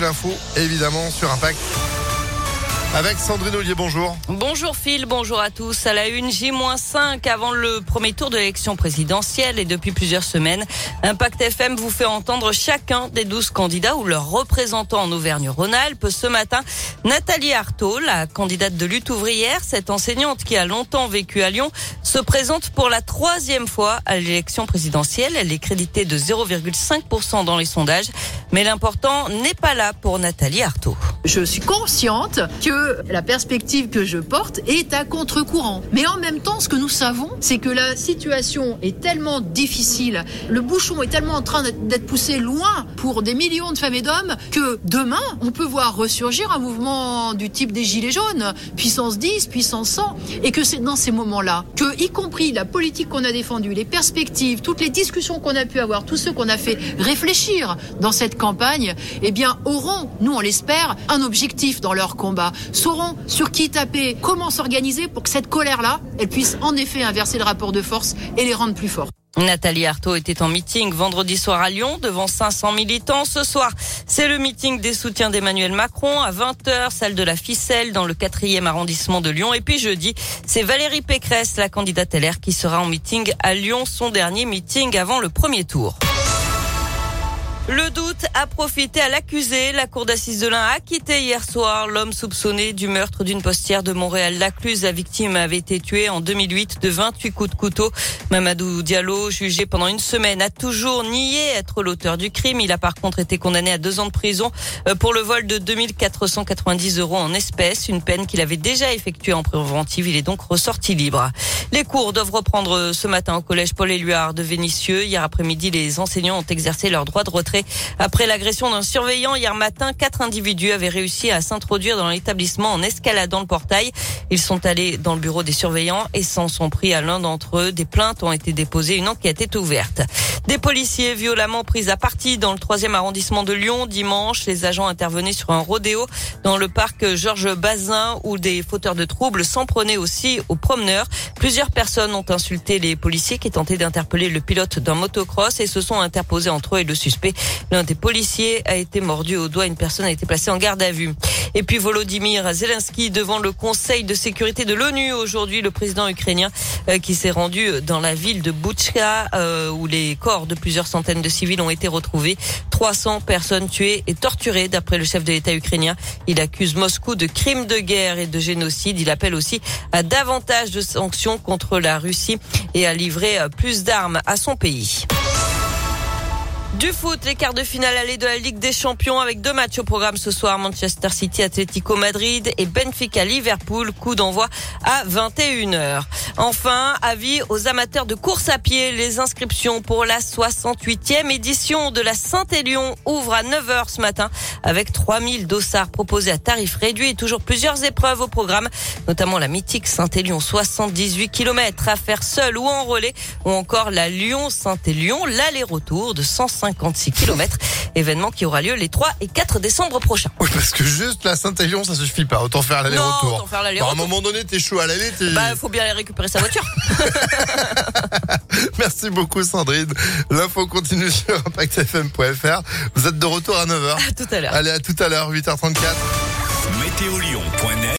L'info, évidemment, sur Impact. Avec Sandrine Ollier, bonjour. Bonjour Phil, bonjour à tous. À la une, J-5 avant le premier tour de l'élection présidentielle et depuis plusieurs semaines, Impact FM vous fait entendre chacun des 12 candidats ou leurs représentants en Auvergne-Rhône-Alpes. Ce matin, Nathalie Arthaud, la candidate de lutte ouvrière, cette enseignante qui a longtemps vécu à Lyon, se présente pour la troisième fois à l'élection présidentielle. Elle est créditée de 0,5% dans les sondages. Mais l'important n'est pas là pour Nathalie Arthaud. Je suis consciente que la perspective que je porte est à contre-courant. Mais en même temps, ce que nous savons, c'est que la situation est tellement difficile, le bouchon est tellement en train d'être poussé loin pour des millions de femmes et d'hommes que demain, on peut voir ressurgir un mouvement du type des Gilets jaunes, puissance 10, puissance 100, et que c'est dans ces moments-là que, y compris la politique qu'on a défendue, les perspectives, toutes les discussions qu'on a pu avoir, tous ceux qu'on a fait réfléchir dans cette campagne, eh bien, auront, nous on l'espère, un objectif dans leur combat, sauront sur qui taper, comment s'organiser pour que cette colère-là, elle puisse en effet inverser le rapport de force et les rendre plus forts. Nathalie Arthaud était en meeting vendredi soir à Lyon devant 500 militants. Ce soir, c'est le meeting des soutiens d'Emmanuel Macron à 20h, salle de la Ficelle dans le 4e arrondissement de Lyon. Et puis jeudi, c'est Valérie Pécresse, la candidate LR, qui sera en meeting à Lyon, son dernier meeting avant le premier tour. Le doute a profité à l'accusé. La cour d'assises de l'Ain a quitté hier soir l'homme soupçonné du meurtre d'une postière de Montréal-Lacluse. La victime avait été tuée en 2008 de 28 coups de couteau. Mamadou Diallo, jugé pendant une semaine, a toujours nié être l'auteur du crime. Il a par contre été condamné à deux ans de prison euh, pour le vol de 2490 euros en espèces, une peine qu'il avait déjà effectuée en préventive. Il est donc ressorti libre. Les cours doivent reprendre ce matin au collège Paul-Éluard de Vénissieux. Hier après-midi, les enseignants ont exercé leur droit de retrait après l'agression d'un surveillant hier matin, quatre individus avaient réussi à s'introduire dans l'établissement en escaladant le portail. Ils sont allés dans le bureau des surveillants et s'en sont pris à l'un d'entre eux. Des plaintes ont été déposées, une enquête est ouverte. Des policiers violemment pris à partie dans le troisième arrondissement de Lyon dimanche. Les agents intervenaient sur un rodéo dans le parc Georges Bazin où des fauteurs de troubles s'en prenaient aussi aux promeneurs. Plusieurs personnes ont insulté les policiers qui tentaient d'interpeller le pilote d'un motocross et se sont interposés entre eux et le suspect. L'un des policiers a été mordu au doigt. Une personne a été placée en garde à vue. Et puis Volodymyr Zelensky devant le Conseil de sécurité de l'ONU aujourd'hui, le président ukrainien euh, qui s'est rendu dans la ville de Boutchka euh, où les corps de plusieurs centaines de civils ont été retrouvés. 300 personnes tuées et torturées d'après le chef de l'État ukrainien. Il accuse Moscou de crimes de guerre et de génocide. Il appelle aussi à davantage de sanctions contre la Russie et à livrer euh, plus d'armes à son pays. Du foot, les quarts de finale aller de la Ligue des Champions avec deux matchs au programme ce soir. Manchester City, Atlético Madrid et Benfica Liverpool. Coup d'envoi à 21h. Enfin, avis aux amateurs de course à pied. Les inscriptions pour la 68e édition de la Saint-Élion ouvrent à 9h ce matin avec 3000 dossards proposés à tarif réduit et toujours plusieurs épreuves au programme, notamment la mythique Saint-Élion 78 km à faire seul ou en relais ou encore la Lyon-Saint-Élion, l'aller-retour de 150 56 km. Événement qui aura lieu les 3 et 4 décembre prochains. Oui, parce que juste la Saint-Élion, ça suffit pas. Autant faire l'aller-retour. Autant faire l'aller-retour. À un moment donné, t'es chaud à l'aller. Bah, faut bien aller récupérer sa voiture. Merci beaucoup, Sandrine. L'info continue sur impactfm.fr. Vous êtes de retour à 9h. À tout à l'heure. Allez, à tout à l'heure, 8h34. Météolion.net